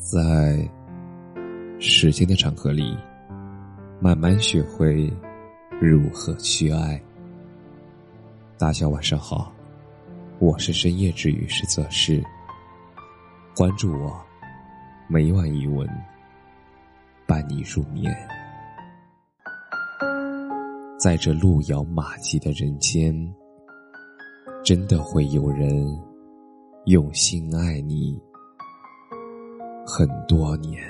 在时间的长河里，慢慢学会如何去爱。大家晚上好，我是深夜治愈师泽师。关注我，每晚一文，伴你入眠。在这路遥马急的人间，真的会有人用心爱你。很多年，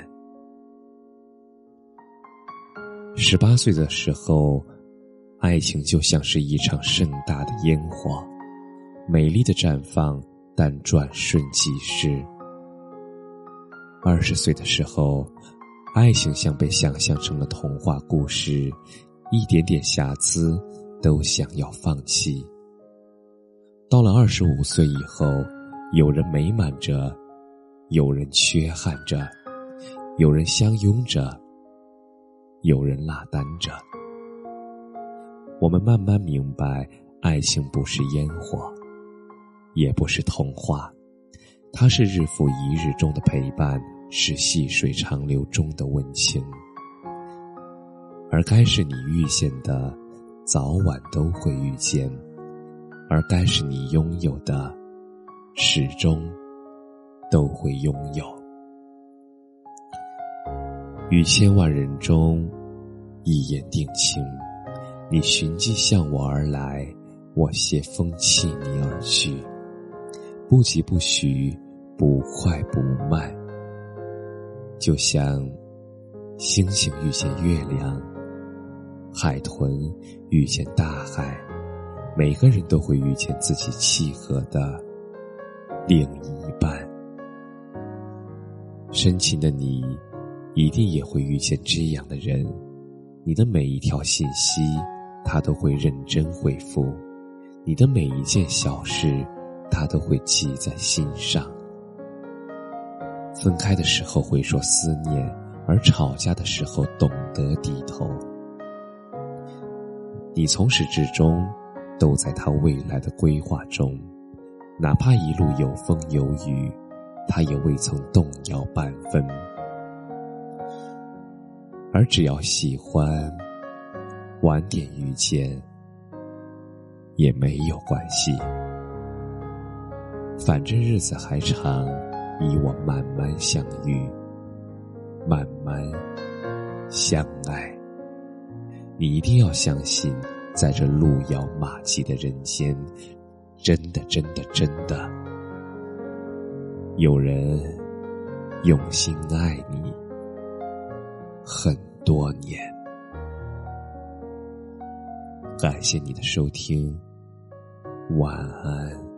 十八岁的时候，爱情就像是一场盛大的烟火，美丽的绽放，但转瞬即逝。二十岁的时候，爱情像被想象成了童话故事，一点点瑕疵都想要放弃。到了二十五岁以后，有人美满着。有人缺憾着，有人相拥着，有人落单着。我们慢慢明白，爱情不是烟火，也不是童话，它是日复一日中的陪伴，是细水长流中的温情。而该是你遇见的，早晚都会遇见；而该是你拥有的，始终。都会拥有。于千万人中，一眼定情。你寻迹向我而来，我携风弃你而去。不疾不徐，不快不慢。就像星星遇见月亮，海豚遇见大海，每个人都会遇见自己契合的另一。深情的你，一定也会遇见这样的人。你的每一条信息，他都会认真回复；你的每一件小事，他都会记在心上。分开的时候会说思念，而吵架的时候懂得低头。你从始至终都在他未来的规划中，哪怕一路有风有雨。他也未曾动摇半分，而只要喜欢，晚点遇见也没有关系。反正日子还长，你我慢慢相遇，慢慢相爱。你一定要相信，在这路遥马急的人间，真的，真的，真的。有人用心爱你很多年，感谢你的收听，晚安。